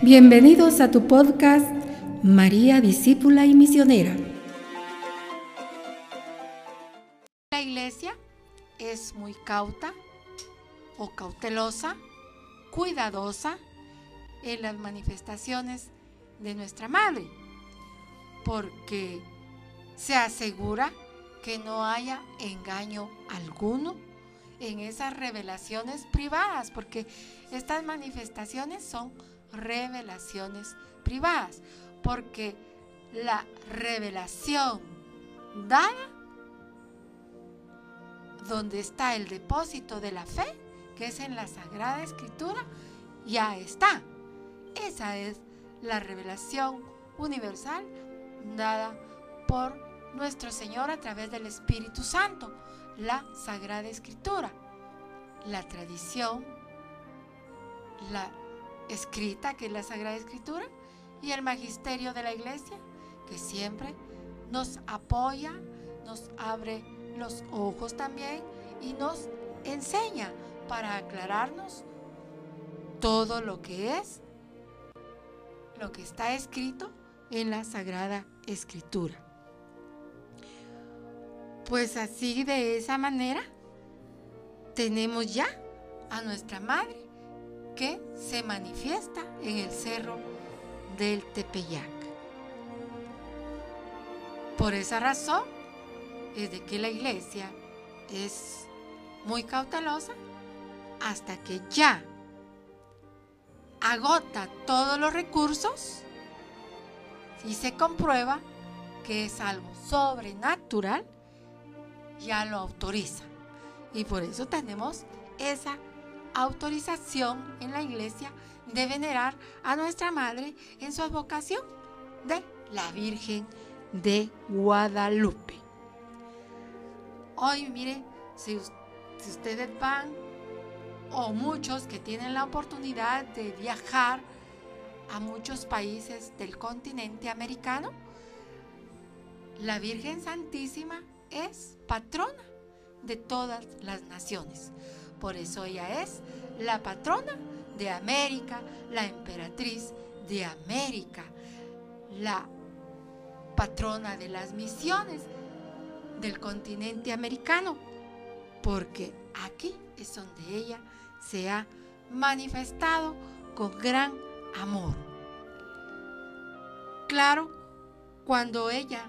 Bienvenidos a tu podcast María Discípula y Misionera. La iglesia es muy cauta o cautelosa, cuidadosa en las manifestaciones de nuestra Madre, porque se asegura que no haya engaño alguno en esas revelaciones privadas, porque estas manifestaciones son revelaciones privadas, porque la revelación dada, donde está el depósito de la fe, que es en la Sagrada Escritura, ya está. Esa es la revelación universal dada por nuestro Señor a través del Espíritu Santo, la Sagrada Escritura, la tradición, la escrita, que es la Sagrada Escritura, y el magisterio de la Iglesia, que siempre nos apoya, nos abre los ojos también y nos enseña para aclararnos todo lo que es, lo que está escrito en la Sagrada Escritura. Pues así de esa manera tenemos ya a nuestra Madre que se manifiesta en el cerro del Tepeyac. Por esa razón es de que la iglesia es muy cautelosa hasta que ya agota todos los recursos y se comprueba que es algo sobrenatural, ya lo autoriza. Y por eso tenemos esa autorización en la iglesia de venerar a nuestra Madre en su advocación de la Virgen de Guadalupe. Hoy, mire, si, si ustedes van o muchos que tienen la oportunidad de viajar a muchos países del continente americano, la Virgen Santísima es patrona de todas las naciones. Por eso ella es la patrona de América, la emperatriz de América, la patrona de las misiones del continente americano, porque aquí es donde ella se ha manifestado con gran amor. Claro, cuando ella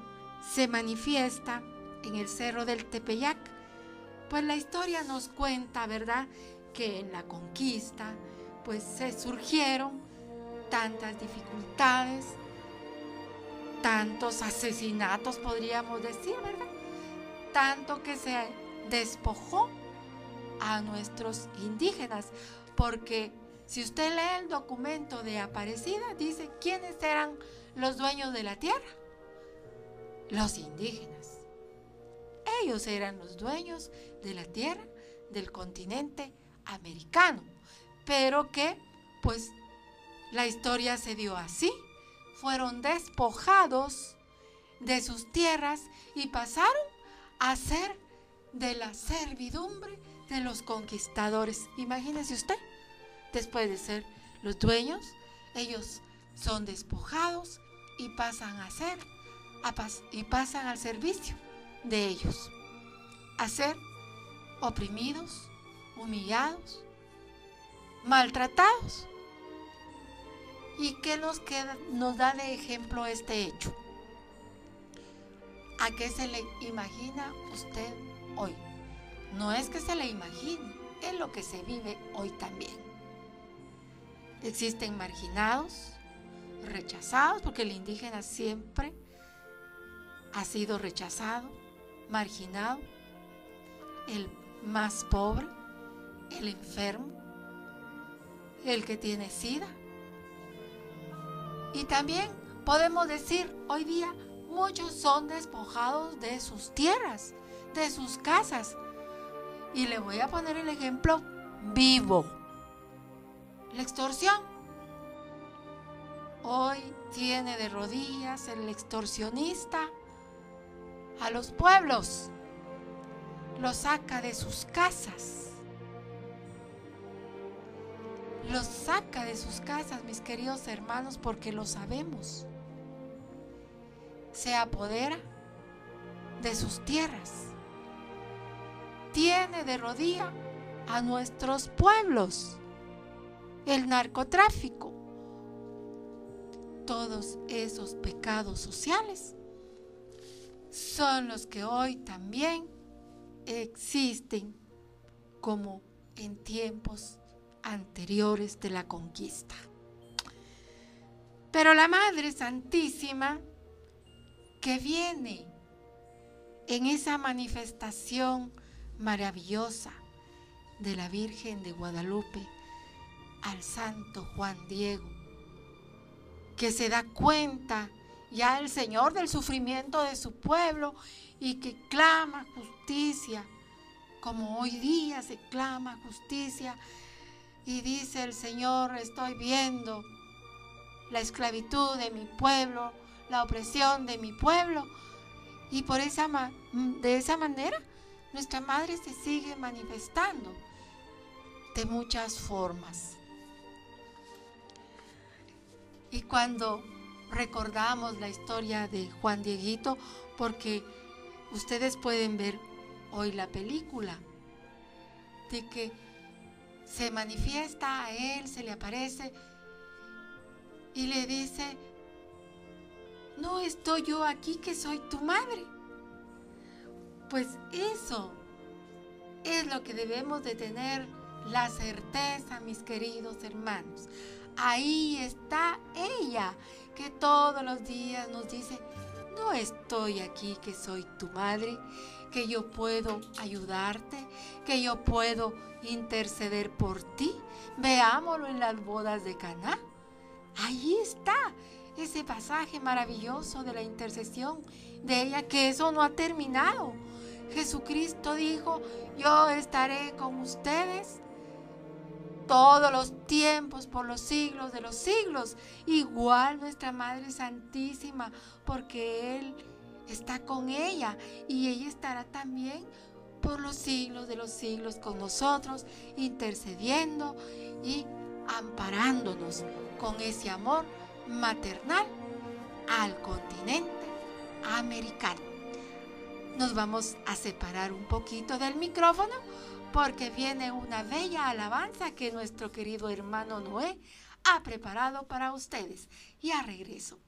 se manifiesta en el cerro del Tepeyac, pues la historia nos cuenta, ¿verdad? Que en la conquista, pues se surgieron tantas dificultades, tantos asesinatos, podríamos decir, ¿verdad? Tanto que se despojó a nuestros indígenas, porque si usted lee el documento de Aparecida, dice quiénes eran los dueños de la tierra, los indígenas. Ellos eran los dueños de la tierra del continente americano, pero que pues la historia se dio así, fueron despojados de sus tierras y pasaron a ser de la servidumbre de los conquistadores. Imagínese usted, después de ser los dueños, ellos son despojados y pasan a ser y pasan al servicio de ellos, a ser oprimidos, humillados, maltratados. ¿Y qué nos, queda, nos da de ejemplo este hecho? ¿A qué se le imagina usted hoy? No es que se le imagine, es lo que se vive hoy también. Existen marginados, rechazados, porque el indígena siempre ha sido rechazado, marginado, el más pobre, el enfermo, el que tiene sida. Y también podemos decir hoy día, muchos son despojados de sus tierras, de sus casas. Y le voy a poner el ejemplo vivo. La extorsión. Hoy tiene de rodillas el extorsionista a los pueblos. Los saca de sus casas los saca de sus casas, mis queridos hermanos, porque lo sabemos. Se apodera de sus tierras. Tiene de rodilla a nuestros pueblos. El narcotráfico. Todos esos pecados sociales son los que hoy también existen como en tiempos anteriores de la conquista. Pero la Madre Santísima que viene en esa manifestación maravillosa de la Virgen de Guadalupe al Santo Juan Diego, que se da cuenta ya el Señor del sufrimiento de su pueblo y que clama justicia, como hoy día se clama justicia y dice el Señor, estoy viendo la esclavitud de mi pueblo, la opresión de mi pueblo. Y por esa de esa manera nuestra madre se sigue manifestando de muchas formas. Y cuando recordamos la historia de Juan Dieguito, porque ustedes pueden ver hoy la película, de que se manifiesta a él, se le aparece y le dice, no estoy yo aquí que soy tu madre. Pues eso es lo que debemos de tener la certeza, mis queridos hermanos. Ahí está ella, que todos los días nos dice, no estoy aquí que soy tu madre, que yo puedo ayudarte, que yo puedo interceder por ti. Veámoslo en las bodas de Caná. Ahí está ese pasaje maravilloso de la intercesión de ella, que eso no ha terminado. Jesucristo dijo, yo estaré con ustedes todos los tiempos, por los siglos de los siglos. Igual nuestra Madre Santísima, porque Él está con ella y ella estará también por los siglos de los siglos con nosotros, intercediendo y amparándonos con ese amor maternal al continente americano. Nos vamos a separar un poquito del micrófono porque viene una bella alabanza que nuestro querido hermano Noé ha preparado para ustedes. Y a regreso.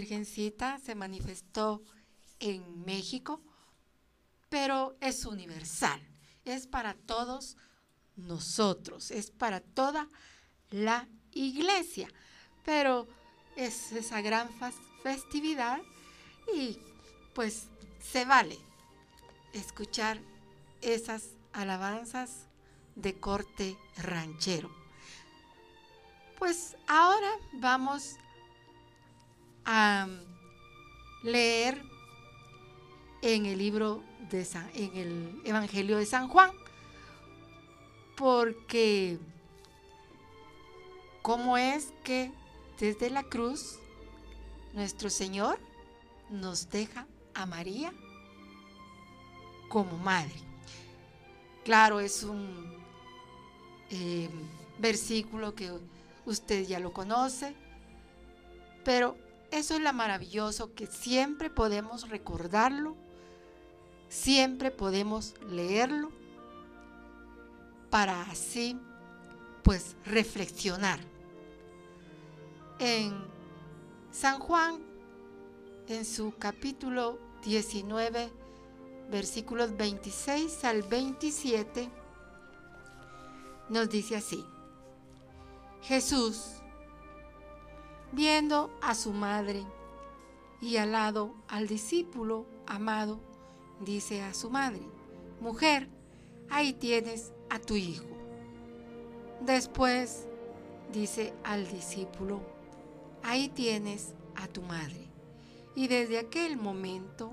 Virgencita se manifestó en México, pero es universal, es para todos nosotros, es para toda la iglesia, pero es esa gran festividad y pues se vale escuchar esas alabanzas de corte ranchero. Pues ahora vamos a leer en el libro de San, en el Evangelio de San Juan, porque cómo es que desde la cruz nuestro Señor nos deja a María como madre. Claro, es un eh, versículo que usted ya lo conoce, pero eso es lo maravilloso que siempre podemos recordarlo, siempre podemos leerlo para así pues reflexionar. En San Juan, en su capítulo 19, versículos 26 al 27, nos dice así, Jesús, viendo a su madre y al lado al discípulo amado, dice a su madre, mujer, ahí tienes a tu hijo. Después dice al discípulo, ahí tienes a tu madre. Y desde aquel momento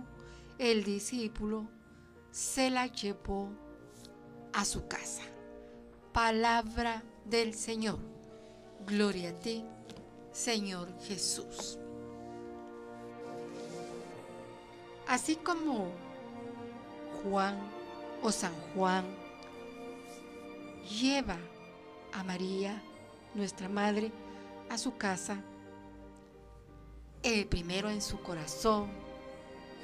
el discípulo se la llevó a su casa. Palabra del Señor. Gloria a ti, Señor Jesús. Así como Juan o San Juan lleva a María, nuestra madre, a su casa, eh, primero en su corazón,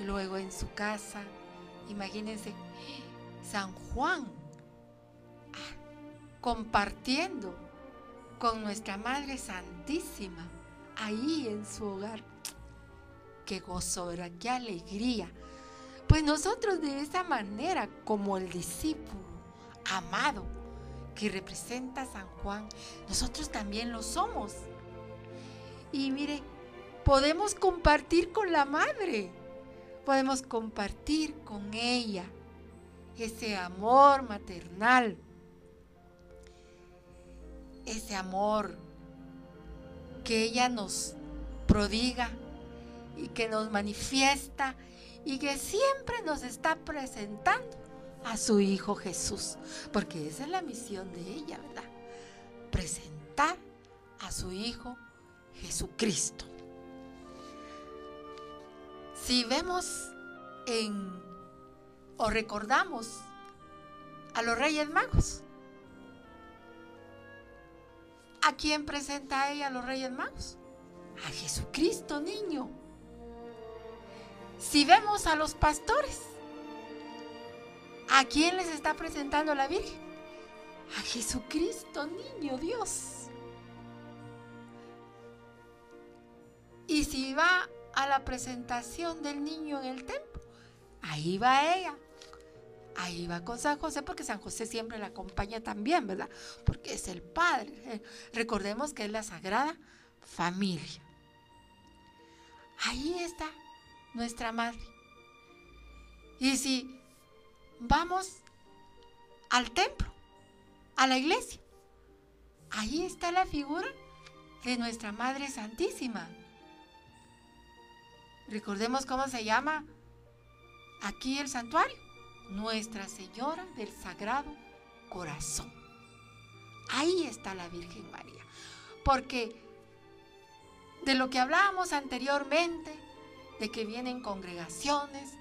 luego en su casa. Imagínense, San Juan ah, compartiendo con nuestra Madre Santísima ahí en su hogar. Qué gozo. Qué alegría. Pues nosotros de esa manera, como el discípulo amado que representa a San Juan, nosotros también lo somos. Y mire, podemos compartir con la Madre, podemos compartir con ella ese amor maternal, ese amor que ella nos prodiga y que nos manifiesta y que siempre nos está presentando a su Hijo Jesús, porque esa es la misión de ella, ¿verdad? Presentar a su Hijo Jesucristo. Si vemos en o recordamos a los Reyes Magos, ¿a quién presenta ella a los Reyes Magos? A Jesucristo, niño. Si vemos a los pastores, ¿a quién les está presentando la Virgen? A Jesucristo, niño Dios. Y si va a la presentación del niño en el templo, ahí va ella. Ahí va con San José, porque San José siempre la acompaña también, ¿verdad? Porque es el Padre. Eh, Recordemos que es la Sagrada Familia. Ahí está nuestra Madre. Y si vamos al templo, a la iglesia, ahí está la figura de nuestra Madre Santísima. Recordemos cómo se llama aquí el santuario. Nuestra Señora del Sagrado Corazón. Ahí está la Virgen María. Porque de lo que hablábamos anteriormente, de que vienen congregaciones,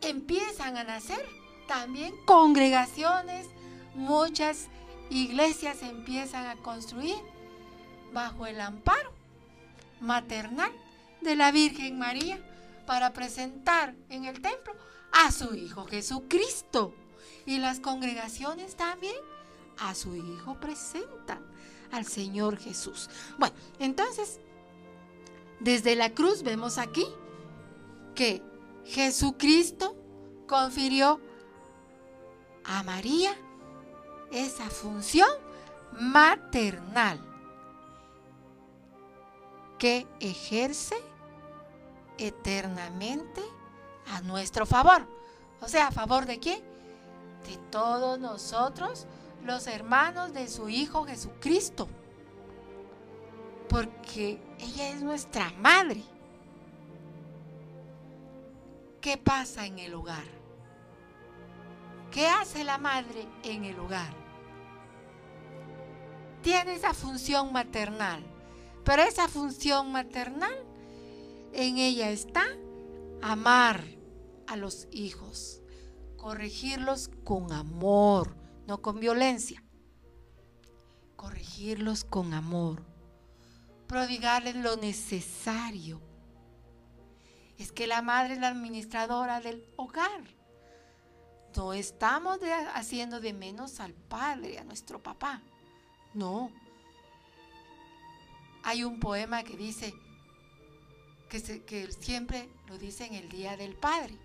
empiezan a nacer también congregaciones, muchas iglesias empiezan a construir bajo el amparo maternal de la Virgen María para presentar en el templo a su Hijo Jesucristo. Y las congregaciones también a su Hijo presentan al Señor Jesús. Bueno, entonces, desde la cruz vemos aquí que Jesucristo confirió a María esa función maternal que ejerce eternamente a nuestro favor. O sea, ¿a favor de quién? De todos nosotros, los hermanos de su Hijo Jesucristo. Porque ella es nuestra madre. ¿Qué pasa en el hogar? ¿Qué hace la madre en el hogar? Tiene esa función maternal, pero esa función maternal en ella está amar a los hijos, corregirlos con amor, no con violencia, corregirlos con amor, prodigarles lo necesario. Es que la madre es la administradora del hogar. No estamos haciendo de menos al padre, a nuestro papá. No. Hay un poema que dice, que, siempre lo dice en el Día del Padre.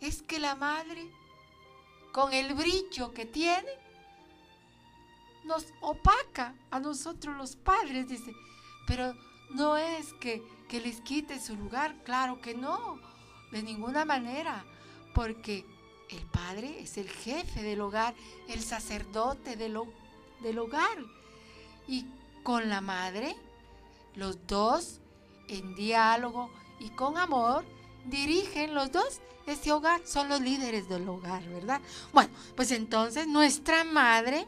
Es que la madre, con el brillo que tiene, nos opaca a nosotros los padres, dice. Pero no es que, que les quite su lugar, claro que no, de ninguna manera, porque el padre es el jefe del hogar, el sacerdote del hogar. Y con la madre, los dos, en diálogo y con amor, dirigen los dos ese hogar, son los líderes del hogar, ¿verdad? Bueno, pues entonces nuestra madre,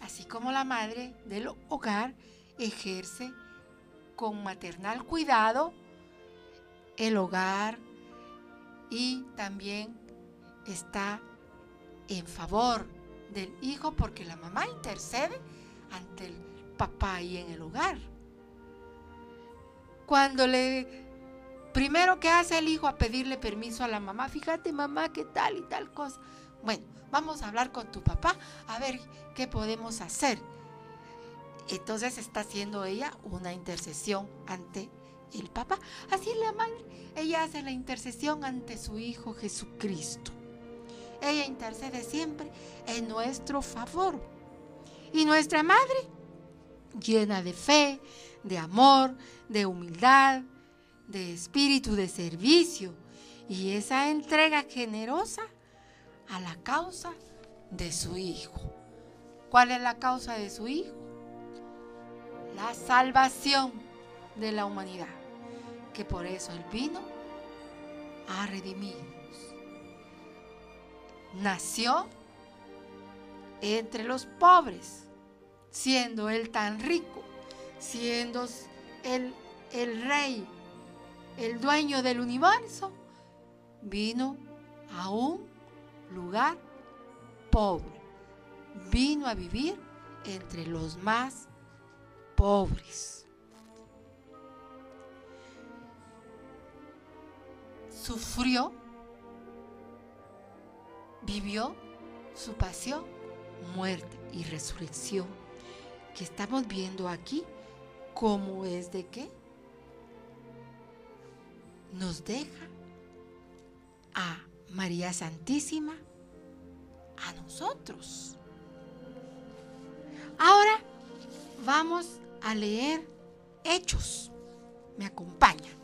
así como la madre del hogar, ejerce con maternal cuidado el hogar y también está en favor del hijo porque la mamá intercede ante el papá y en el hogar. Cuando le primero que hace el hijo a pedirle permiso a la mamá, fíjate mamá, qué tal y tal cosa. Bueno, vamos a hablar con tu papá a ver qué podemos hacer. Entonces está haciendo ella una intercesión ante el papá. Así la madre. Ella hace la intercesión ante su Hijo Jesucristo. Ella intercede siempre en nuestro favor. Y nuestra madre, llena de fe, de amor, de humildad, de espíritu de servicio y esa entrega generosa a la causa de su Hijo. ¿Cuál es la causa de su Hijo? La salvación de la humanidad, que por eso Él vino a redimirnos. Nació entre los pobres, siendo Él tan rico, siendo Él el rey, el dueño del universo, vino a un lugar pobre. Vino a vivir entre los más pobres. Sufrió, vivió su pasión, muerte y resurrección que estamos viendo aquí, como es de que nos deja a María Santísima a nosotros. Ahora vamos a leer Hechos. Me acompañan.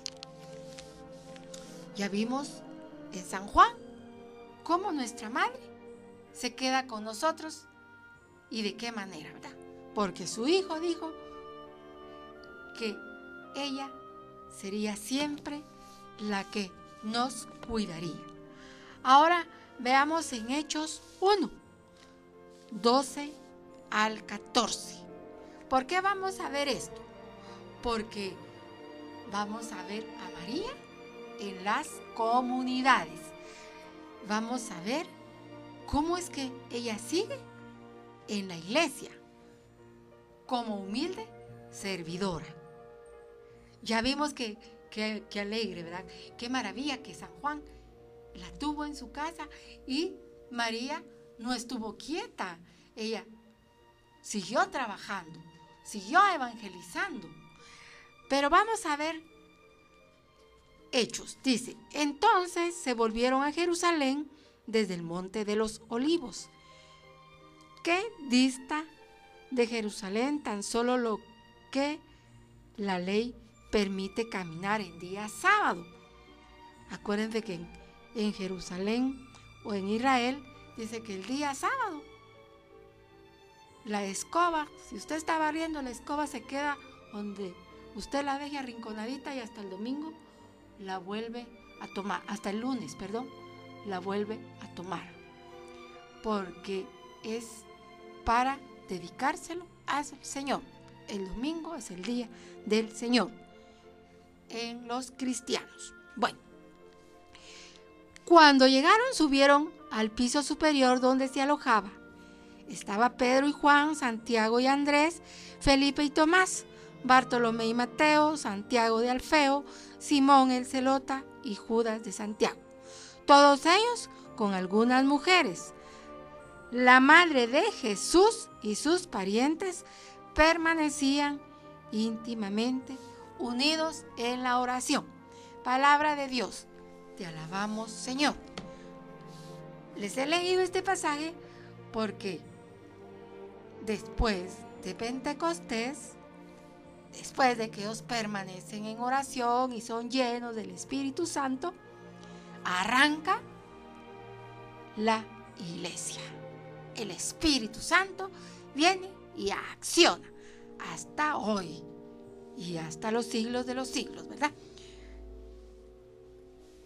Ya vimos en San Juan cómo nuestra madre se queda con nosotros y de qué manera, ¿verdad? Porque su hijo dijo que ella sería siempre la que nos cuidaría. Ahora veamos en Hechos 1, 12 al 14. ¿Por qué vamos a ver esto? porque vamos a ver a María en las comunidades. Vamos a ver cómo es que ella sigue en la iglesia como humilde servidora. Ya vimos que, que, alegre, ¿verdad? Qué maravilla que San Juan la tuvo en su casa y María no estuvo quieta. Ella siguió trabajando, siguió evangelizando. Pero vamos a ver Hechos. Dice, entonces se volvieron a Jerusalén desde el monte de los olivos, que dista de Jerusalén tan solo lo que la ley permite caminar en día sábado. Acuérdense que en, en Jerusalén o en Israel dice que el día sábado la escoba, si usted está barriendo, la escoba se queda donde usted la deje arrinconadita y hasta el domingo la vuelve a tomar, hasta el lunes, perdón, la vuelve a tomar. Porque es para dedicárselo al Señor. El domingo es el día del Señor en los cristianos. Bueno, cuando llegaron subieron al piso superior donde se alojaba. Estaba Pedro y Juan, Santiago y Andrés, Felipe y Tomás, Bartolomé y Mateo, Santiago de Alfeo, Simón el Celota y Judas de Santiago. Todos ellos con algunas mujeres. La madre de Jesús y sus parientes permanecían íntimamente unidos en la oración. Palabra de Dios. Te alabamos, Señor. Les he leído este pasaje porque después de Pentecostés, después de que ellos permanecen en oración y son llenos del Espíritu Santo, arranca la iglesia. El Espíritu Santo viene y acciona hasta hoy y hasta los siglos de los siglos, ¿verdad?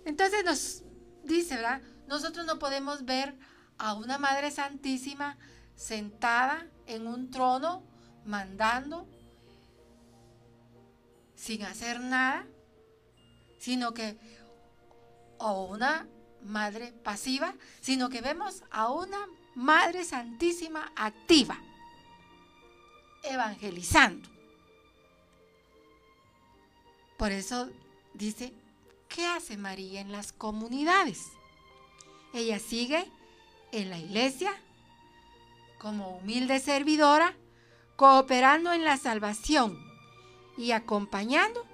Entonces nos dice, ¿verdad? Nosotros no podemos ver a una Madre Santísima sentada en un trono mandando sin hacer nada, sino que, o una madre pasiva, sino que vemos a una Madre Santísima activa, evangelizando. Por eso dice, ¿qué hace María en las comunidades? Ella sigue en la iglesia como humilde servidora, cooperando en la salvación y acompañando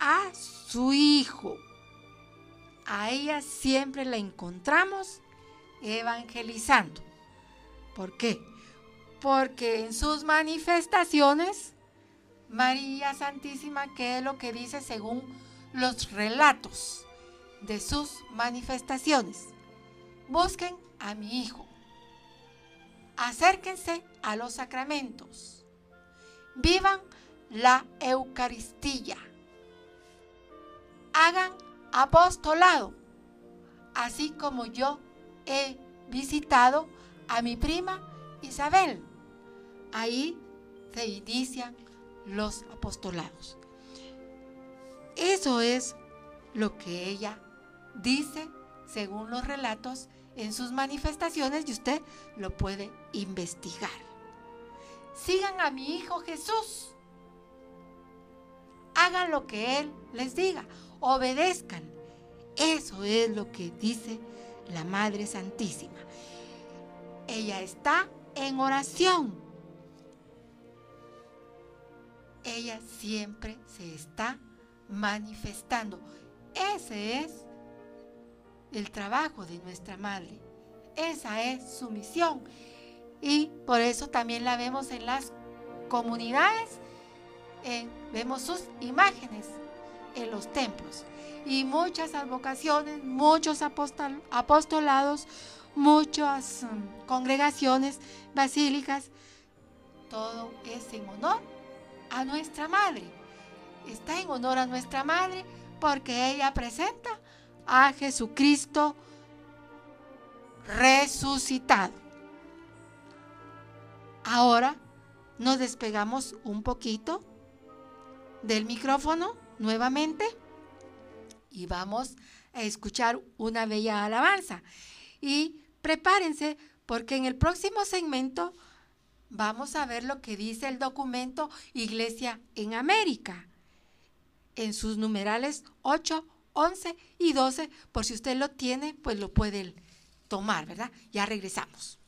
a su hijo. A ella siempre la encontramos evangelizando. ¿Por qué? Porque en sus manifestaciones, María Santísima, ¿qué es lo que dice según los relatos de sus manifestaciones? Busquen a mi hijo. Acérquense a los sacramentos. Vivan la Eucaristía. Hagan apostolado, así como yo he visitado a mi prima Isabel. Ahí se inician los apostolados. Eso es lo que ella dice según los relatos en sus manifestaciones y usted lo puede investigar. Sigan a mi Hijo Jesús. Hagan lo que Él les diga. Obedezcan. Eso es lo que dice la Madre Santísima. Ella está en oración. Ella siempre se está manifestando. Ese es el trabajo de nuestra madre. Esa es su misión. Y por eso también la vemos en las comunidades, vemos sus imágenes en los templos. Y muchas advocaciones, muchos apostolados, muchas um, congregaciones basílicas, todo es en honor a nuestra madre. Está en honor a nuestra madre porque ella presenta a Jesucristo resucitado. Ahora nos despegamos un poquito del micrófono nuevamente y vamos a escuchar una bella alabanza. Y prepárense porque en el próximo segmento vamos a ver lo que dice el documento Iglesia en América en sus numerales 8, 11 y 12. Por si usted lo tiene, pues lo puede tomar, ¿verdad? Ya regresamos.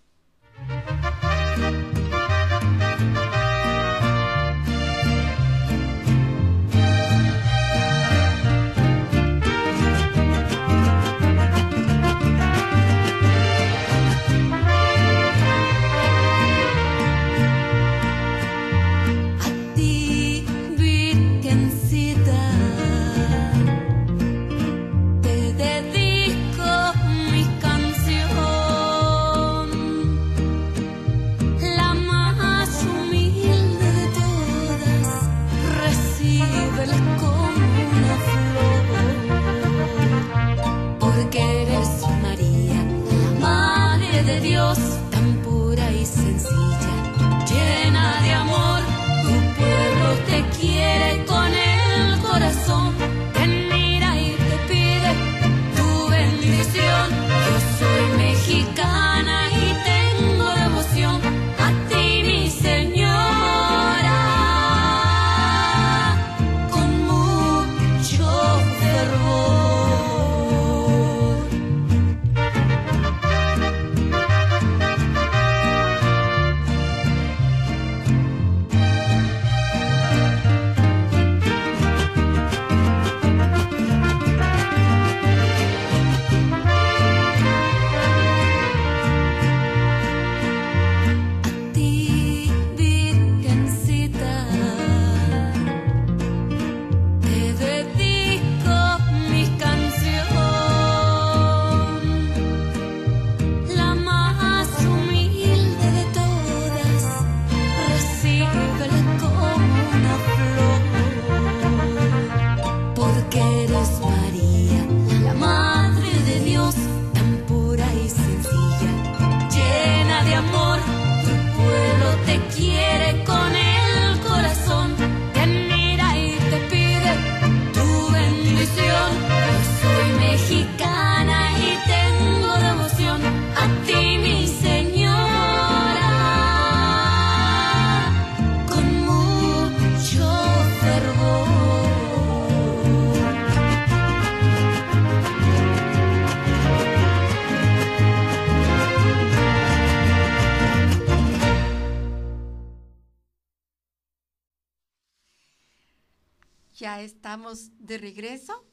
Ya estamos de regreso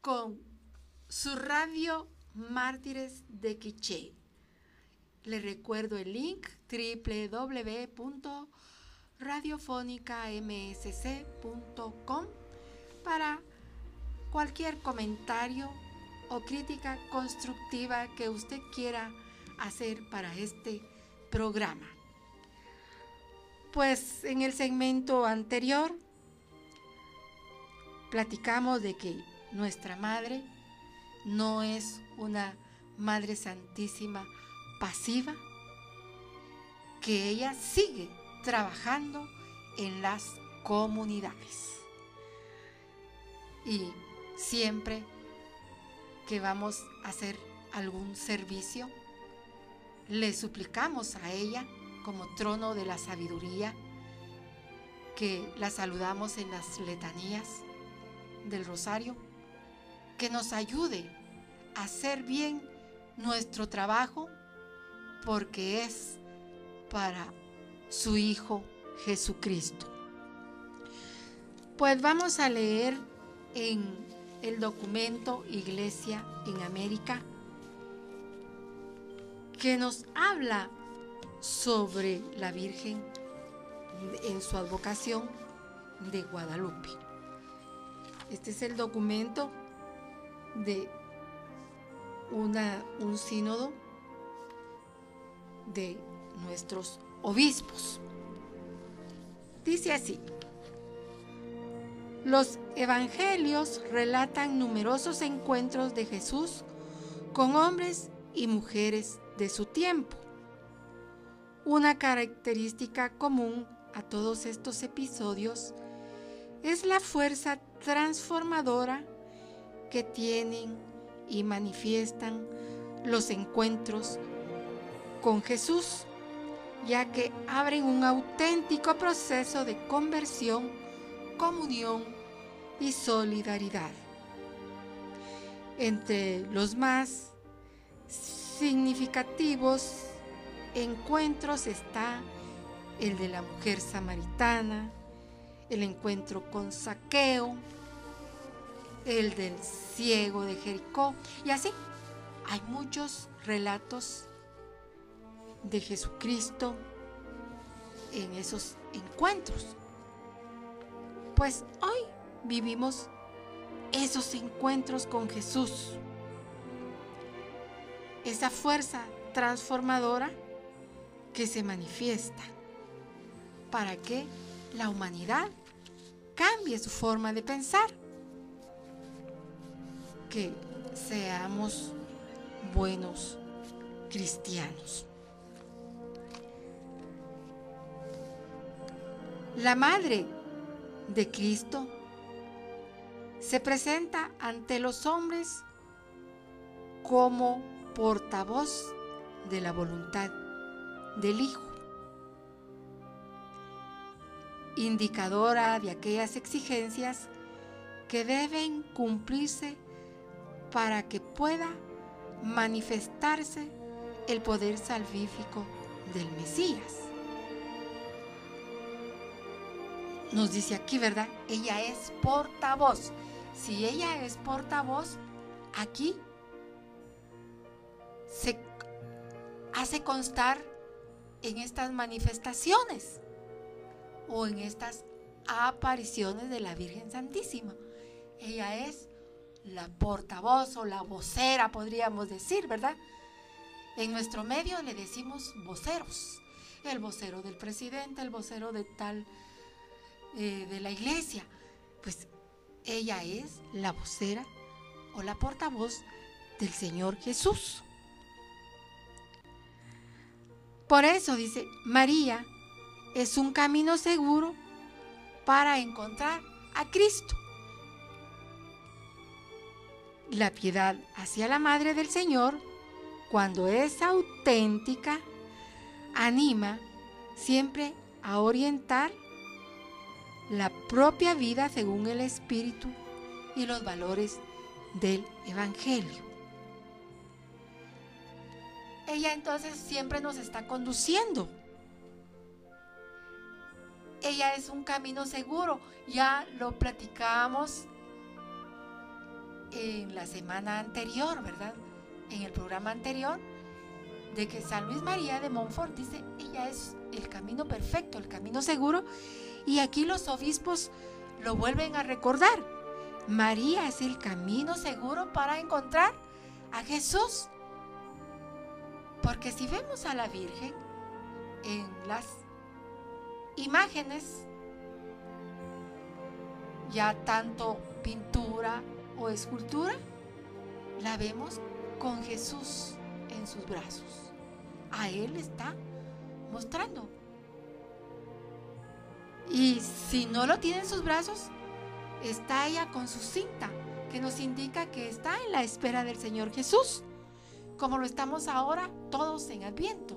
con su radio Mártires de Quiché. Le recuerdo el link www.radiofónicamsc.com para cualquier comentario o crítica constructiva que usted quiera hacer para este programa. Pues en el segmento anterior platicamos de que nuestra madre no es una Madre Santísima pasiva, que ella sigue trabajando en las comunidades. Y siempre que vamos a hacer algún servicio, le suplicamos a ella como trono de la sabiduría que la saludamos en las letanías del rosario, que nos ayude a hacer bien nuestro trabajo porque es para su Hijo Jesucristo. Pues vamos a leer en el documento Iglesia en América que nos habla sobre la Virgen en su advocación de Guadalupe. Este es el documento de una, un sínodo de nuestros obispos. Dice así, los evangelios relatan numerosos encuentros de Jesús con hombres y mujeres de su tiempo. Una característica común a todos estos episodios es la fuerza transformadora que tienen y manifiestan los encuentros con Jesús, ya que abren un auténtico proceso de conversión, comunión y solidaridad. Entre los más significativos encuentros está el de la mujer samaritana, el encuentro con Saqueo, el del ciego de Jericó, y así hay muchos relatos de Jesucristo en esos encuentros. Pues hoy vivimos esos encuentros con Jesús, esa fuerza transformadora que se manifiesta. Para que la humanidad cambie su forma de pensar, que seamos buenos cristianos. La madre de Cristo se presenta ante los hombres como portavoz de la voluntad del Hijo, indicadora de aquellas exigencias que deben cumplirse para que pueda manifestarse el poder salvífico del Mesías. Nos dice aquí, ¿verdad? Ella es portavoz. Si ella es portavoz, aquí se hace constar en estas manifestaciones o en estas apariciones de la Virgen Santísima. Ella es la portavoz o la vocera, podríamos decir, ¿verdad? En nuestro medio le decimos voceros. El vocero del presidente, el vocero de tal, eh, de la iglesia. Pues ella es la vocera o la portavoz del Señor Jesús. Por eso dice, María es un camino seguro para encontrar a Cristo. La piedad hacia la Madre del Señor, cuando es auténtica, anima siempre a orientar la propia vida según el Espíritu y los valores del Evangelio. Ella entonces siempre nos está conduciendo. Ella es un camino seguro. Ya lo platicamos en la semana anterior, ¿verdad? En el programa anterior, de que San Luis María de Montfort dice, ella es el camino perfecto, el camino seguro. Y aquí los obispos lo vuelven a recordar. María es el camino seguro para encontrar a Jesús. Porque si vemos a la Virgen en las imágenes, ya tanto pintura o escultura, la vemos con Jesús en sus brazos. A Él está mostrando. Y si no lo tiene en sus brazos, está ella con su cinta, que nos indica que está en la espera del Señor Jesús como lo estamos ahora todos en Adviento,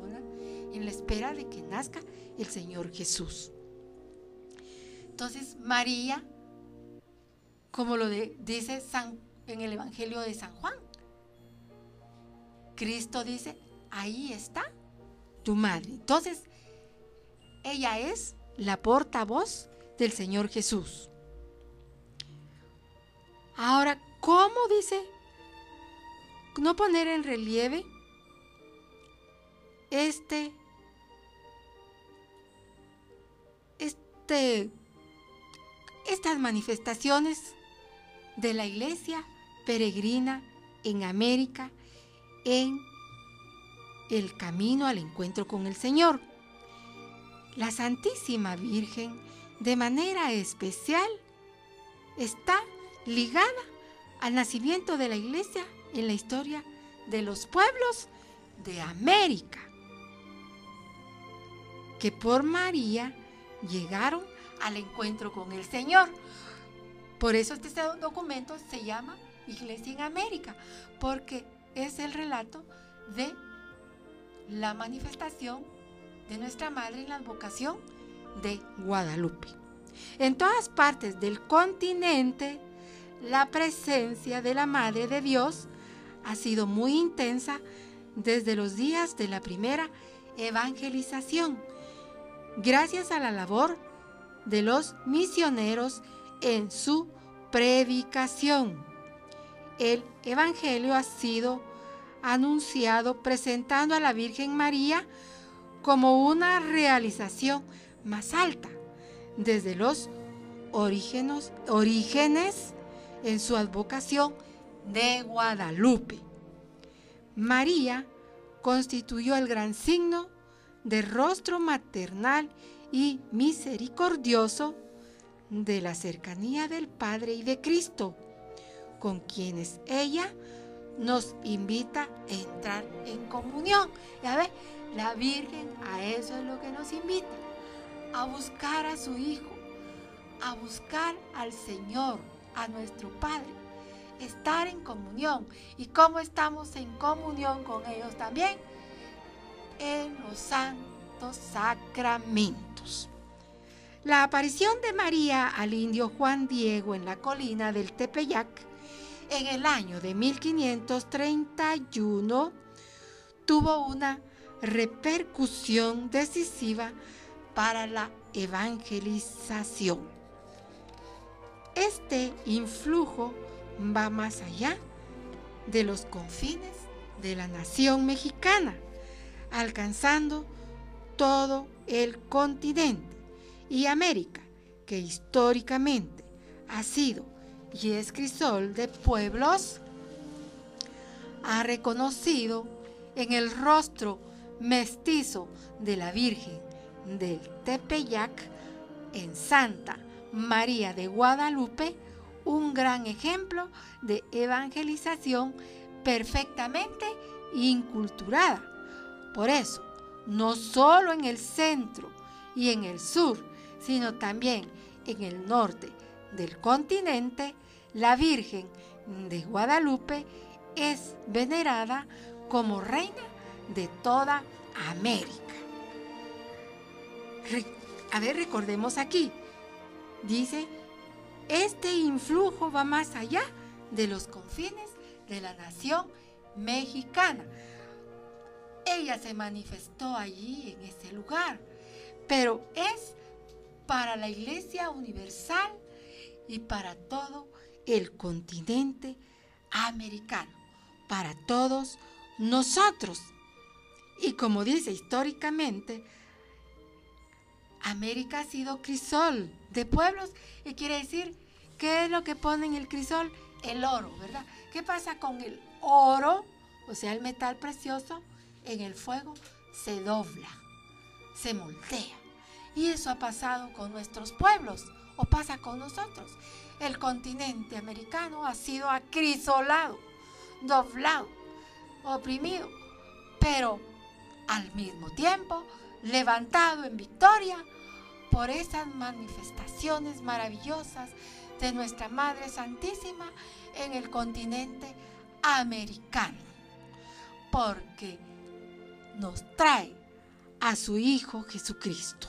en la espera de que nazca el Señor Jesús. Entonces, María, como lo dice en el Evangelio de San Juan, Cristo dice, ahí está tu madre. Entonces, ella es la portavoz del Señor Jesús. Ahora, ¿cómo dice no poner en relieve este, este, estas manifestaciones de la iglesia peregrina en América en el camino al encuentro con el Señor. La Santísima Virgen, de manera especial, está ligada al nacimiento de la iglesia en la historia de los pueblos de América, que por María llegaron al encuentro con el Señor. Por eso este documento se llama Iglesia en América, porque es el relato de la manifestación de nuestra Madre en la vocación de Guadalupe. En todas partes del continente, la presencia de la Madre de Dios ha sido muy intensa desde los días de la primera evangelización, gracias a la labor de los misioneros en su predicación. El Evangelio ha sido anunciado presentando a la Virgen María como una realización más alta desde los orígenes, en su advocación de Guadalupe. María constituyó el gran signo de rostro maternal y misericordioso de la cercanía del Padre y de Cristo, con quienes ella nos invita a entrar en comunión. Ya ve, la Virgen a eso es lo que nos invita, a buscar a su Hijo, a buscar al Señor, a nuestro Padre, estar en comunión. ¿Y cómo estamos en comunión con ellos también? En los santos sacramentos. La aparición de María al indio Juan Diego en la colina del Tepeyac en el año de 1531 tuvo una repercusión decisiva para la evangelización. Este influjo va más allá de los confines de la nación mexicana, alcanzando todo el continente y América, que históricamente ha sido y es crisol de pueblos, ha reconocido en el rostro mestizo de la Virgen del Tepeyac en Santa María de Guadalupe un gran ejemplo de evangelización perfectamente inculturada. Por eso, no solo en el centro y en el sur, sino también en el norte del continente, la Virgen de Guadalupe es venerada como reina de toda América. a ver, recordemos aquí. Dice, este influjo va más allá de los confines de la nación mexicana. Ella se manifestó allí en ese lugar, pero es para la Iglesia Universal y para todo el continente americano, para todos nosotros. Y como dice históricamente, América ha sido crisol de pueblos y quiere decir, ¿qué es lo que pone en el crisol? El oro, ¿verdad? ¿Qué pasa con el oro? O sea, el metal precioso en el fuego se dobla, se moldea. Y eso ha pasado con nuestros pueblos o pasa con nosotros. El continente americano ha sido acrisolado, doblado, oprimido, pero al mismo tiempo levantado en victoria por esas manifestaciones maravillosas de nuestra Madre Santísima en el continente americano, porque nos trae a su Hijo Jesucristo.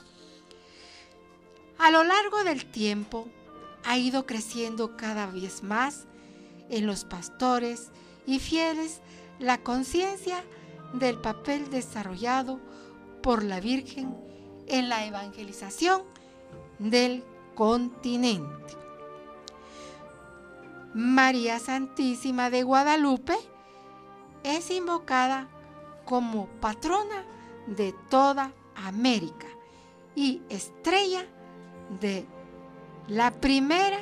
A lo largo del tiempo ha ido creciendo cada vez más en los pastores y fieles la conciencia del papel desarrollado por la Virgen en la evangelización del continente. María Santísima de Guadalupe es invocada como patrona de toda América y estrella de la primera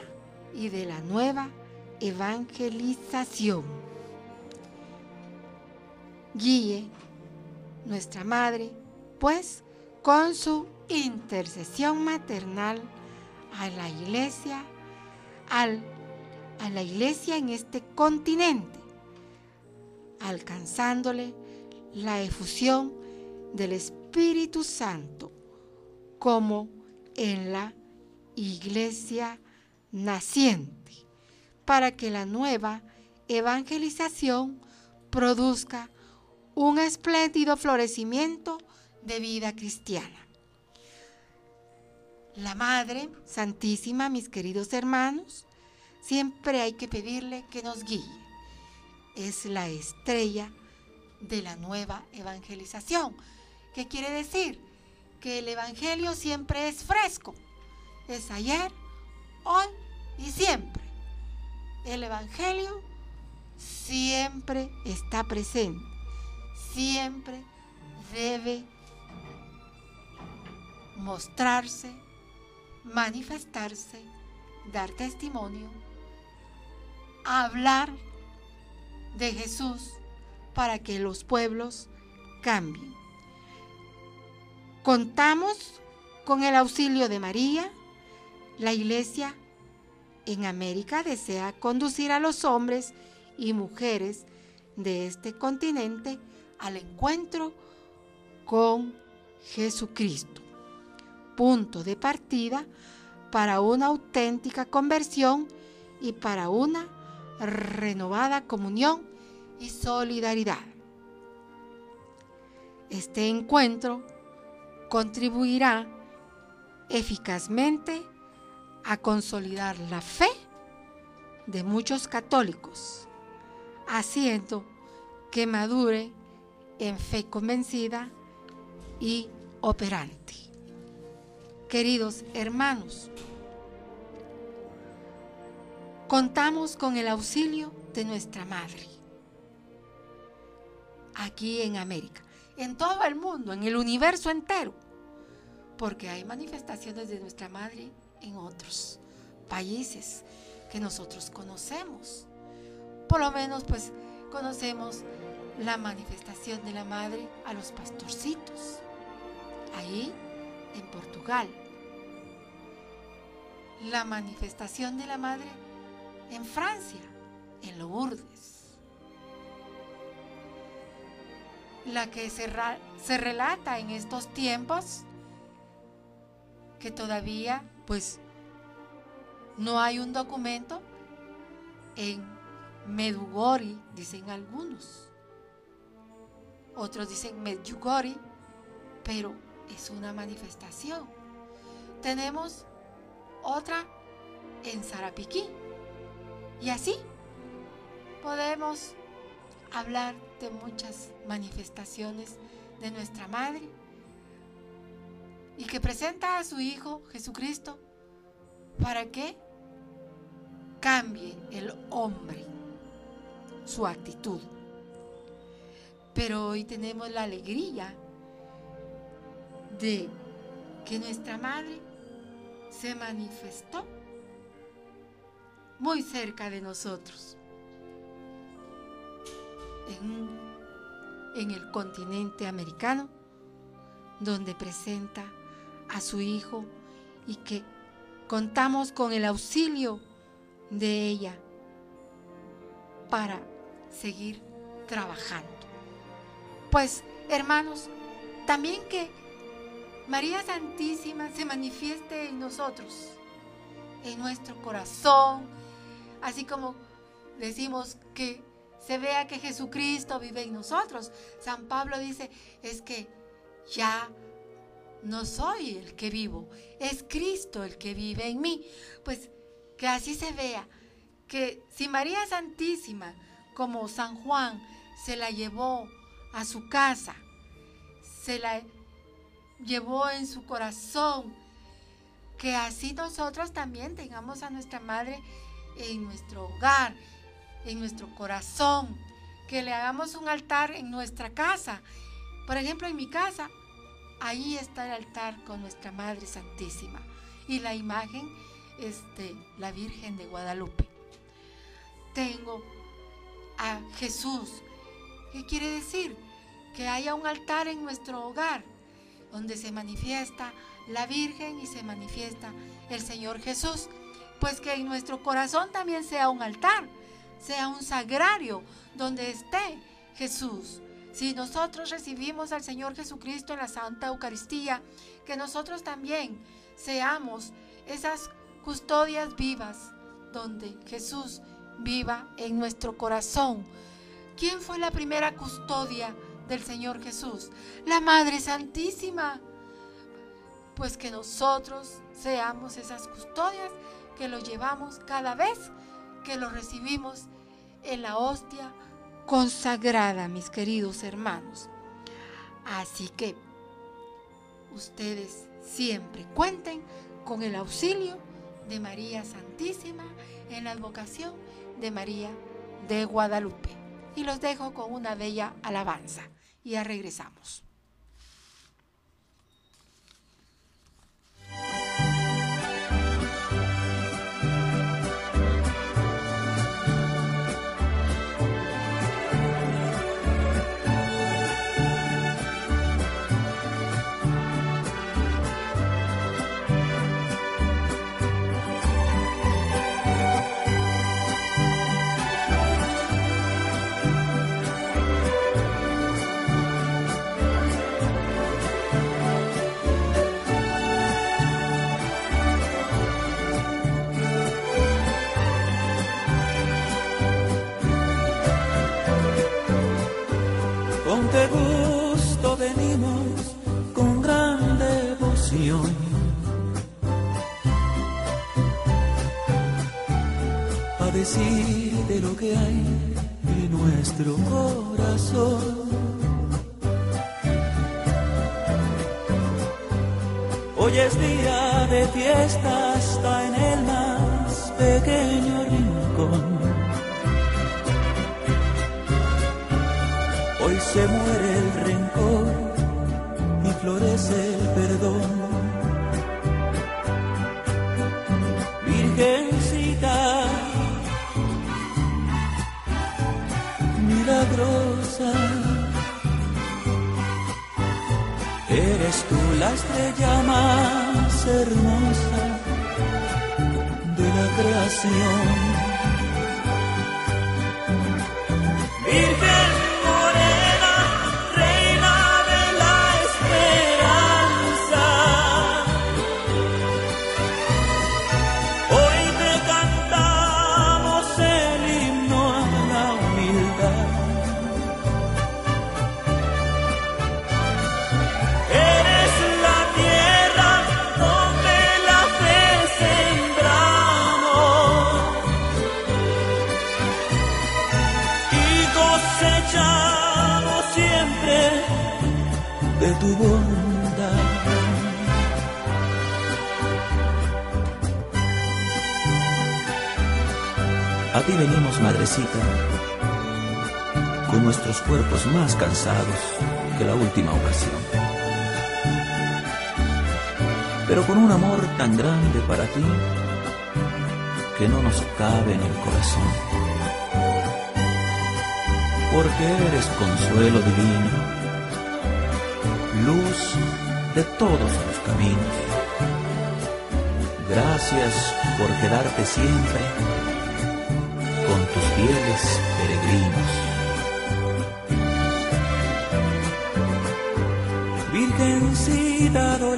y de la nueva evangelización. Guíe, nuestra Madre, pues con su intercesión maternal a la iglesia, al, a la iglesia en este continente, alcanzándole la efusión del Espíritu Santo como en la iglesia naciente, para que la nueva evangelización produzca un espléndido florecimiento de vida cristiana. La Madre Santísima, mis queridos hermanos, siempre hay que pedirle que nos guíe. Es la estrella de la nueva evangelización. ¿Qué quiere decir? Que el Evangelio siempre es fresco. Es ayer, hoy y siempre. El Evangelio siempre está presente. Siempre debe mostrarse, manifestarse, dar testimonio, hablar de Jesús para que los pueblos cambien. Contamos con el auxilio de María. La iglesia en América desea conducir a los hombres y mujeres de este continente al encuentro con Jesucristo. Punto de partida para una auténtica conversión y para una renovada comunión y solidaridad. Este encuentro contribuirá eficazmente a consolidar la fe de muchos católicos, haciendo que madure en fe convencida y operante. Queridos hermanos, contamos con el auxilio de nuestra Madre aquí en América, en todo el mundo, en el universo entero, porque hay manifestaciones de nuestra Madre en otros países que nosotros conocemos. Por lo menos pues conocemos la manifestación de la Madre a los pastorcitos, ahí en Portugal. La manifestación de la Madre en Francia, en Lourdes la que se, se relata en estos tiempos, que todavía pues no hay un documento en Medugori, dicen algunos. Otros dicen Medjugorje, pero es una manifestación. Tenemos otra en Sarapiquí. Y así podemos hablar de muchas manifestaciones de nuestra Madre y que presenta a su Hijo Jesucristo para que cambie el hombre su actitud. Pero hoy tenemos la alegría de que nuestra Madre se manifestó muy cerca de nosotros en, el continente americano, donde presenta a su hijo y que contamos con el auxilio de ella para seguir trabajando. Pues, hermanos, también que María Santísima se manifieste en nosotros, en nuestro corazón, así como decimos que se vea que Jesucristo vive en nosotros. San Pablo dice, es que ya no soy el que vivo, es Cristo el que vive en mí. Pues que así se vea, que si María Santísima, como San Juan, se la llevó a su casa, se la llevó en su corazón, que así nosotros también tengamos a nuestra Madre en nuestro hogar, en nuestro corazón, que le hagamos un altar en nuestra casa. Por ejemplo, en mi casa, ahí está el altar con nuestra Madre Santísima y la imagen es de la Virgen de Guadalupe. Tengo a Jesús. ¿Qué quiere decir? Que haya un altar en nuestro hogar donde se manifiesta la Virgen y se manifiesta el Señor Jesús. Pues que en nuestro corazón también sea un altar sea un sagrario donde esté Jesús. Si nosotros recibimos al Señor Jesucristo en la Santa Eucaristía, que nosotros también seamos esas custodias vivas donde Jesús viva en nuestro corazón. ¿Quién fue la primera custodia del Señor Jesús? La Madre Santísima. Pues que nosotros seamos esas custodias que lo llevamos cada vez que lo recibimos en la hostia consagrada, mis queridos hermanos. Así que ustedes siempre cuenten con el auxilio de María Santísima en la advocación de María de Guadalupe. Y los dejo con una bella alabanza. Ya regresamos. De lo que hay en nuestro corazón. Hoy es día de fiesta hasta en el más pequeño rincón. Hoy se muere el rencor y florece el perdón. Virgencita, eres tú la estrella más hermosa de la creación. Que la última ocasión. Pero con un amor tan grande para ti que no nos cabe en el corazón porque eres consuelo divino, luz de todos los caminos. Gracias por quedarte siempre con tus fieles peregrinos. Virgencita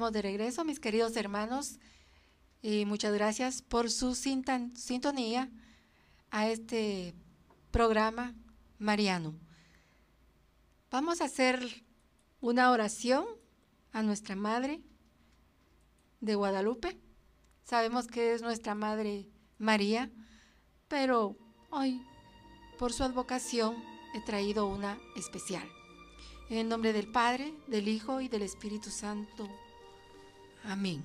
De regreso, mis queridos hermanos, y muchas gracias por su sintonía a este programa mariano. Vamos a hacer una oración a nuestra Madre de Guadalupe. Sabemos que es nuestra Madre María, pero hoy, por su advocación, he traído una especial. En el nombre del Padre, del Hijo y del Espíritu Santo. Amén.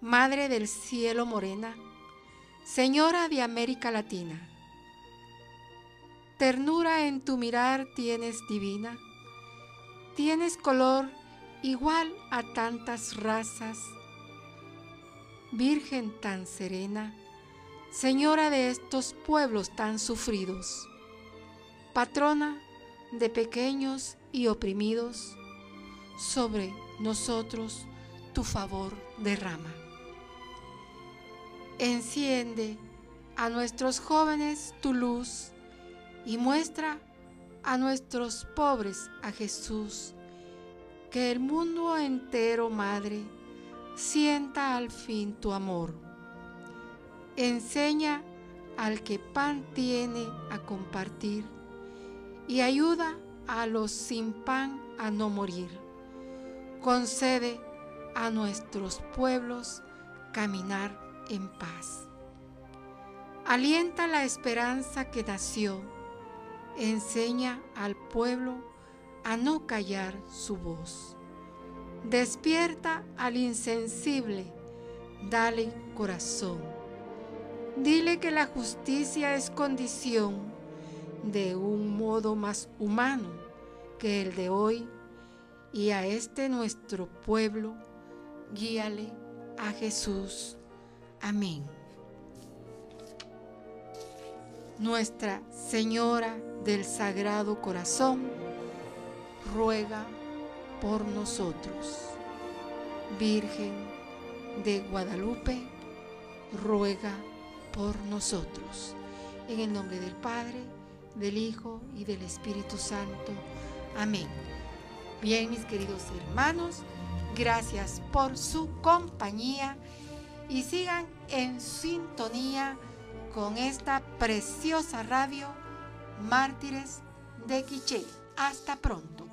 Madre del cielo morena, Señora de América Latina, ternura en tu mirar tienes divina, tienes color igual a tantas razas, Virgen tan serena, Señora de estos pueblos tan sufridos, patrona de pequeños y oprimidos, sobre nosotros tu favor derrama. Enciende a nuestros jóvenes tu luz y muestra a nuestros pobres a Jesús, que el mundo entero, Madre, sienta al fin tu amor. Enseña al que pan tiene a compartir y ayuda a los sin pan a no morir. Concede a nuestros pueblos caminar en paz. Alienta la esperanza que nació. Enseña al pueblo a no callar su voz. Despierta al insensible. Dale corazón. Dile que la justicia es condición de un modo más humano que el de hoy y a este nuestro pueblo guíale a Jesús. Amén. Nuestra Señora del Sagrado Corazón, ruega por nosotros. Virgen de Guadalupe, ruega por nosotros. En el nombre del Padre, del Hijo y del Espíritu Santo. Amén. Bien, mis queridos hermanos, gracias por su compañía y sigan en sintonía con esta preciosa radio Mártires de Quiché. Hasta pronto.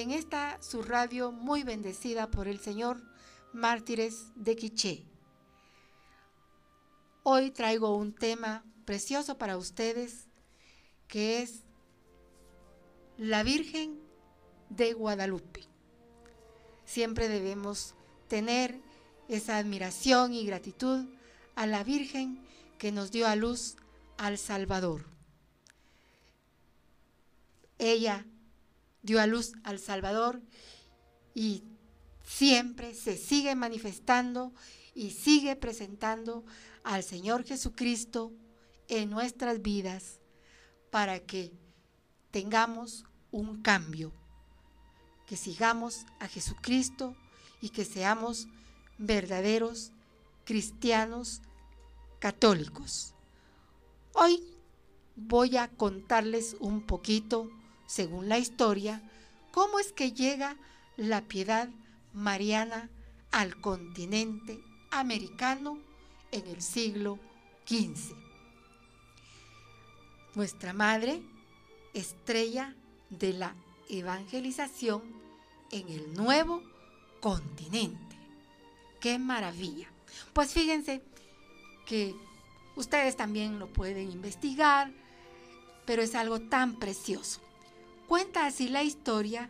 En esta su radio muy bendecida por el Señor Mártires de Quiché. Hoy traigo un tema precioso para ustedes que es la Virgen de Guadalupe. Siempre debemos tener esa admiración y gratitud a la Virgen que nos dio a luz al Salvador. Ella dio a luz al Salvador y siempre se sigue manifestando y sigue presentando al Señor Jesucristo en nuestras vidas para que tengamos un cambio, que sigamos a Jesucristo y que seamos verdaderos cristianos católicos. Hoy voy a contarles un poquito, según la historia, cómo es que llega la piedad mariana al continente americano en el siglo XV. Nuestra madre, estrella de la evangelización en el nuevo continente. ¡Qué maravilla! Pues fíjense que ustedes también lo pueden investigar, pero es algo tan precioso. Cuenta así la historia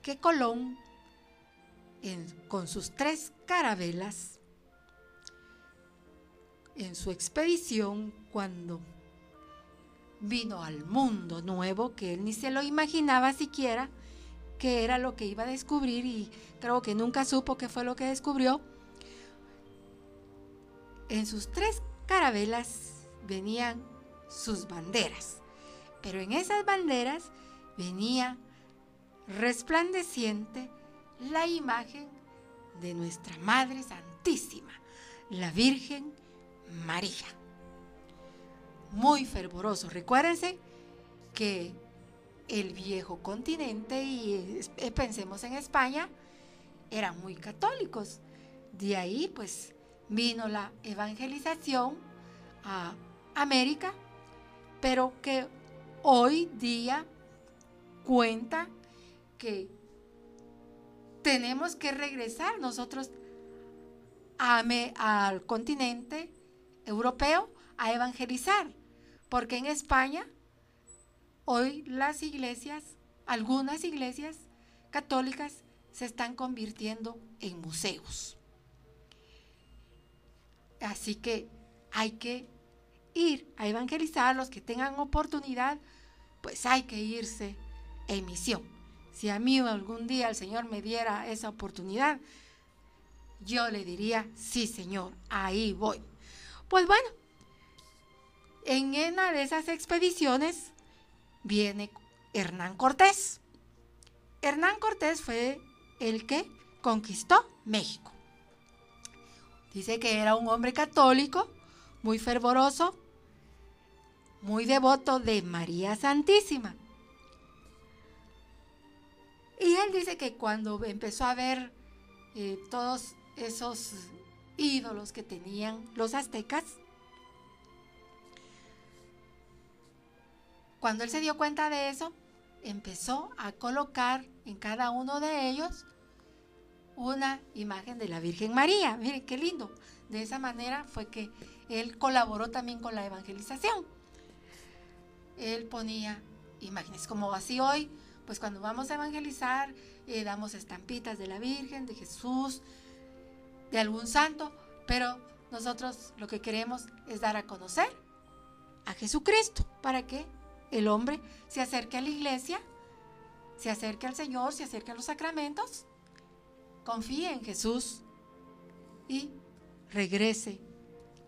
que Colón, con sus tres carabelas, en su expedición cuando vino al mundo nuevo que él ni se lo imaginaba siquiera que era lo que iba a descubrir y creo que nunca supo qué fue lo que descubrió. En sus tres carabelas venían sus banderas, pero en esas banderas venía resplandeciente la imagen de nuestra Madre Santísima, la Virgen María. Muy fervoroso. Recuérdense que el viejo continente, y eh, pensemos en España, eran muy católicos. De ahí pues vino la evangelización a América, pero que hoy día cuenta que tenemos que regresar nosotros al continente europeo a evangelizar, porque en España hoy las iglesias, algunas iglesias católicas, se están convirtiendo en museos. Así que hay que ir a evangelizar, los que tengan oportunidad, pues hay que irse en misión. Si a mí algún día el Señor me diera esa oportunidad, yo le diría, sí Señor, ahí voy. Pues bueno, en una de esas expediciones viene Hernán Cortés. Hernán Cortés fue el que conquistó México. Dice que era un hombre católico, muy fervoroso, muy devoto de María Santísima. Y él dice que cuando empezó a ver eh, todos esos ídolos que tenían los aztecas, cuando él se dio cuenta de eso, empezó a colocar en cada uno de ellos una imagen de la Virgen María. Miren qué lindo. De esa manera fue que él colaboró también con la evangelización. Él ponía imágenes, como así hoy pues cuando vamos a evangelizar, eh, damos estampitas de la Virgen, de Jesús, de algún santo, pero nosotros lo que queremos es dar a conocer a Jesucristo para que el hombre se acerque a la iglesia, se acerque al Señor, se acerque a los sacramentos, confíe en Jesús y regrese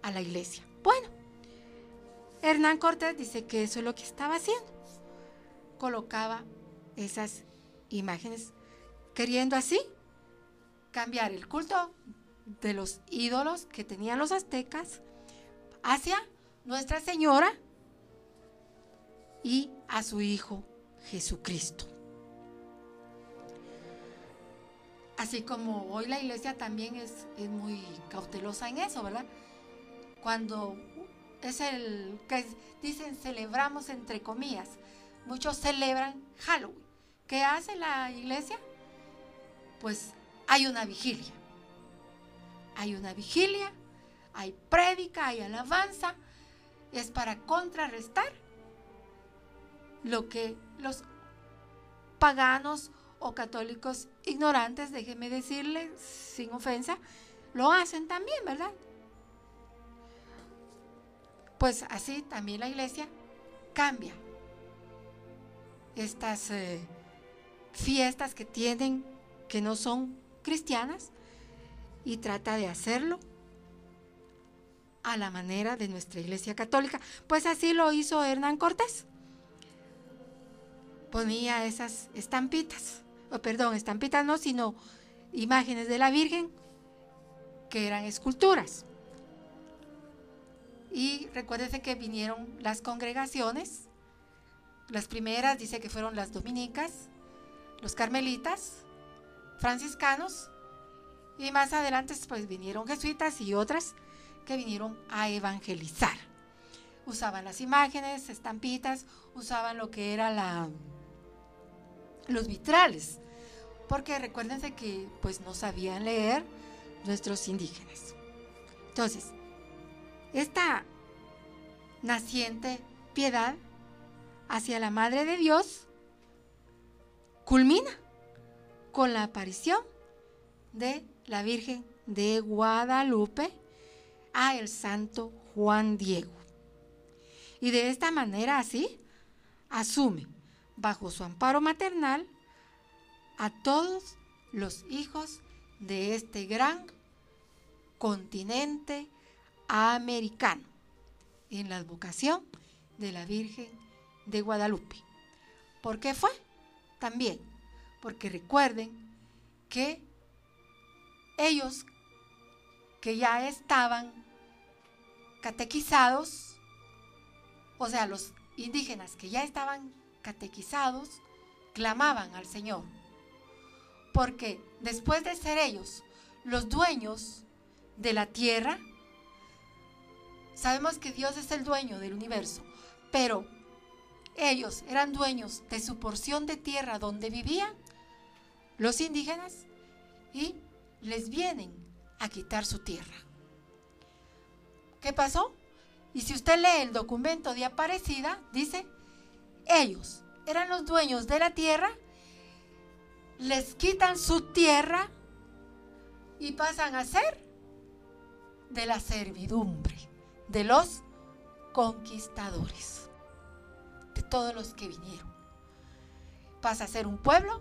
a la iglesia. Bueno, Hernán Cortés dice que eso es lo que estaba haciendo. Colocaba esas imágenes, queriendo así cambiar el culto de los ídolos que tenían los aztecas hacia Nuestra Señora y a su Hijo Jesucristo. Así como hoy la iglesia también es, es, muy cautelosa en eso, ¿verdad? Cuando es el que dicen celebramos entre comillas, muchos celebran Halloween. ¿Qué hace la iglesia? Pues hay una vigilia. Hay una vigilia, hay prédica, hay alabanza. Es para contrarrestar lo que los paganos o católicos ignorantes, déjenme decirles sin ofensa, lo hacen también, ¿verdad? Pues así también la iglesia cambia estas eh, fiestas que tienen que no son cristianas y trata de hacerlo a la manera de nuestra iglesia católica. Pues así lo hizo Hernán Cortés. Ponía esas estampitas, o perdón, estampitas no, sino imágenes de la Virgen que eran esculturas. Y recuérdese que vinieron las congregaciones. Las primeras dice que fueron las dominicas, los carmelitas, franciscanos y más adelante pues vinieron jesuitas y otras que vinieron a evangelizar. Usaban las imágenes, estampitas, usaban lo que era la los vitrales, porque recuérdense que pues no sabían leer nuestros indígenas. Entonces, esta naciente piedad hacia la Madre de Dios culmina con la aparición de la Virgen de Guadalupe a el santo Juan Diego. Y de esta manera así asume bajo su amparo maternal a todos los hijos de este gran continente americano en la advocación de la Virgen de Guadalupe. ¿Por qué fue? También porque recuerden que ellos que ya estaban catequizados, o sea, los indígenas que ya estaban catequizados, clamaban al Señor. Porque después de ser ellos los dueños de la tierra, sabemos que Dios es el dueño del universo, pero ellos eran dueños de su porción de tierra donde vivían los indígenas y les vienen a quitar su tierra. ¿Qué pasó? Y si usted lee el documento de Aparecida, dice, ellos eran los dueños de la tierra, les quitan su tierra y pasan a ser de la servidumbre, de los conquistadores, de todos los que vinieron. Pasa a ser un pueblo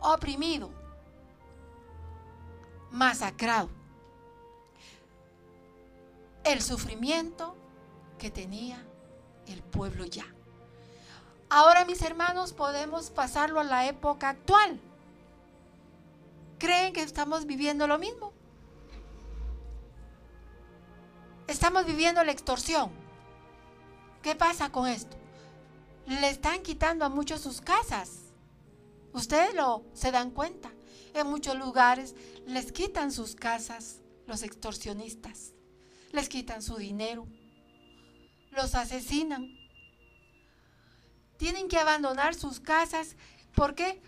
oprimido, masacrado. El sufrimiento que tenía el pueblo ya. Ahora, mis hermanos, podemos pasarlo a la época actual. ¿Creen que estamos viviendo lo mismo? Estamos viviendo la extorsión. ¿Qué pasa con esto? Le están quitando a muchos sus casas. Ustedes lo se dan cuenta. En muchos lugares les quitan sus casas los extorsionistas. Les quitan su dinero. Los asesinan. Tienen que abandonar sus casas. ¿Por qué?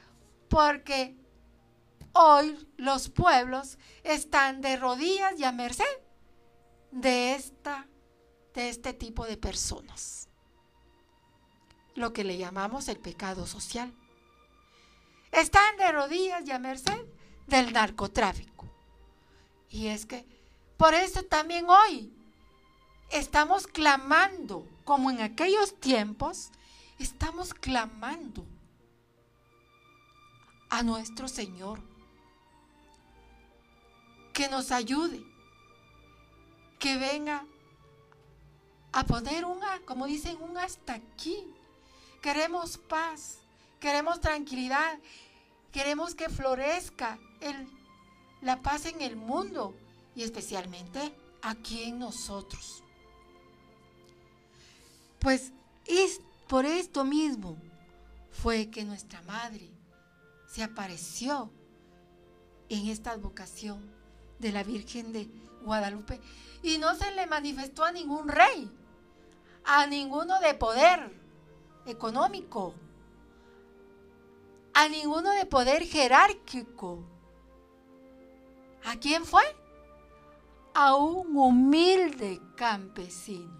Porque hoy los pueblos están de rodillas y a merced de, esta, de este tipo de personas. Lo que le llamamos el pecado social. Están de rodillas y a merced del narcotráfico. Y es que por eso también hoy estamos clamando, como en aquellos tiempos, estamos clamando a nuestro Señor que nos ayude, que venga a poner un, como dicen, un hasta aquí. Queremos paz, queremos tranquilidad, queremos que florezca la paz en el mundo y especialmente aquí en nosotros. Pues es por esto mismo fue que nuestra madre se apareció en esta advocación de la Virgen de Guadalupe y no se le manifestó a ningún rey, a ninguno de poder económico, a ninguno de poder jerárquico. ¿A quién fue? A un humilde campesino,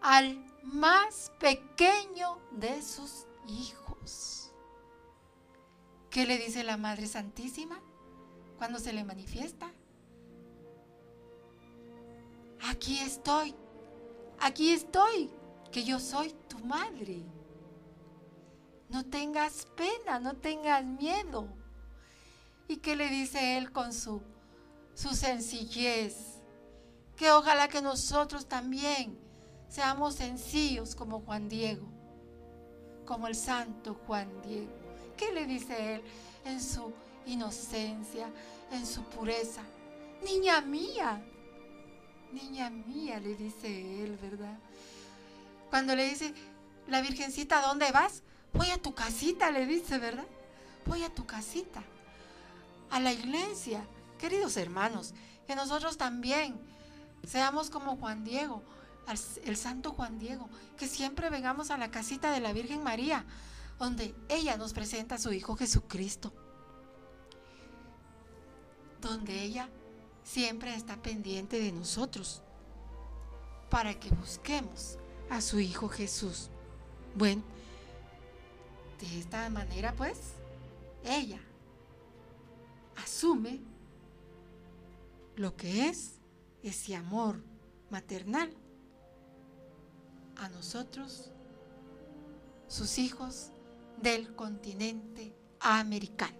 al más pequeño de sus hijos. ¿Qué le dice la Madre Santísima cuando se le manifiesta? Aquí estoy, aquí estoy, que yo soy tu madre. No tengas pena, no tengas miedo. ¿Y qué le dice él con su, su sencillez? Que ojalá que nosotros también seamos sencillos como Juan Diego, como el santo Juan Diego. ¿Qué le dice él en su inocencia, en su pureza? Niña mía, niña mía, le dice él, ¿verdad? Cuando le dice, la Virgencita, ¿dónde vas? Voy a tu casita, le dice, ¿verdad? Voy a tu casita, a la iglesia. Queridos hermanos, que nosotros también seamos como Juan Diego, el santo Juan Diego, que siempre vengamos a la casita de la Virgen María, donde ella nos presenta a su Hijo Jesucristo, donde ella siempre está pendiente de nosotros, para que busquemos a su Hijo Jesús. Bueno, de esta manera pues, ella asume lo que es ese amor maternal a nosotros, sus hijos del continente americano.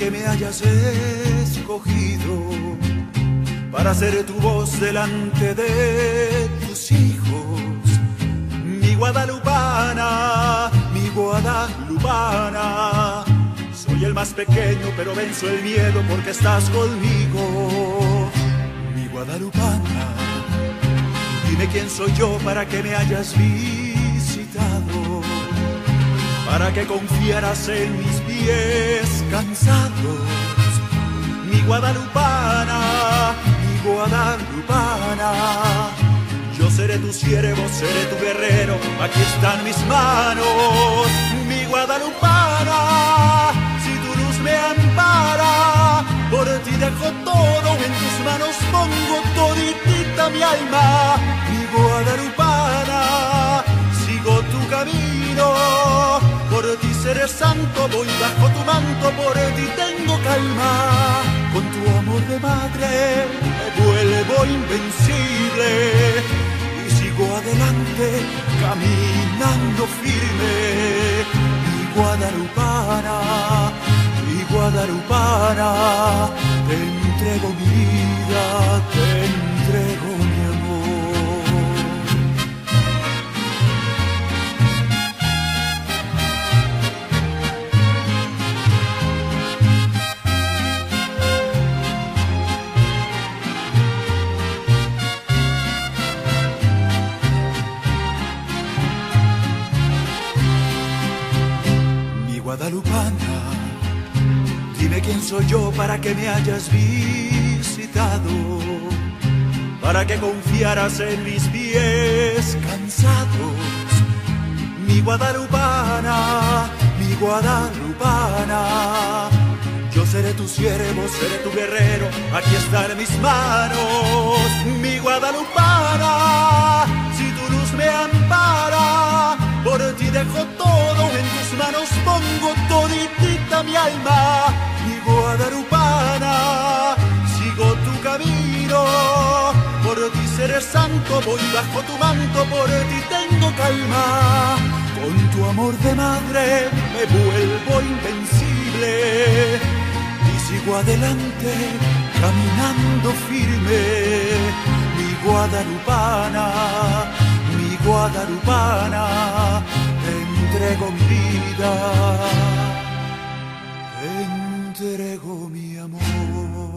Que me hayas escogido, para ser tu voz delante de tus hijos. Mi guadalupana, mi guadalupana, soy el más pequeño pero venzo el miedo porque estás conmigo. Mi guadalupana, dime quién soy yo para que me hayas visitado para que confiaras en mis pies cansados. Mi guadalupana, mi guadalupana, yo seré tu siervo, seré tu guerrero, aquí están mis manos. Mi guadalupana, si tu luz me ampara, por ti dejo todo, en tus manos pongo toditita mi alma. Invencible y sigo adelante caminando firme. Mi guadalupana, mi guadalupana, te entrego mi vida, guadalupana, dime quién soy yo para que me hayas visitado, para que confiaras en mis pies cansados. Mi guadalupana, mi guadalupana, yo seré tu siervo, seré tu guerrero, aquí están mis manos. Mi guadalupana, si tu luz me ampara, dejo todo, en tus manos pongo toditita mi alma. Mi guadalupana, sigo tu camino, por ti seré santo, voy bajo tu manto, por ti tengo calma. Con tu amor de madre me vuelvo invencible y sigo adelante caminando firme. Mi guadalupana, mi guadalupana, entrego vida, entrego mi amor.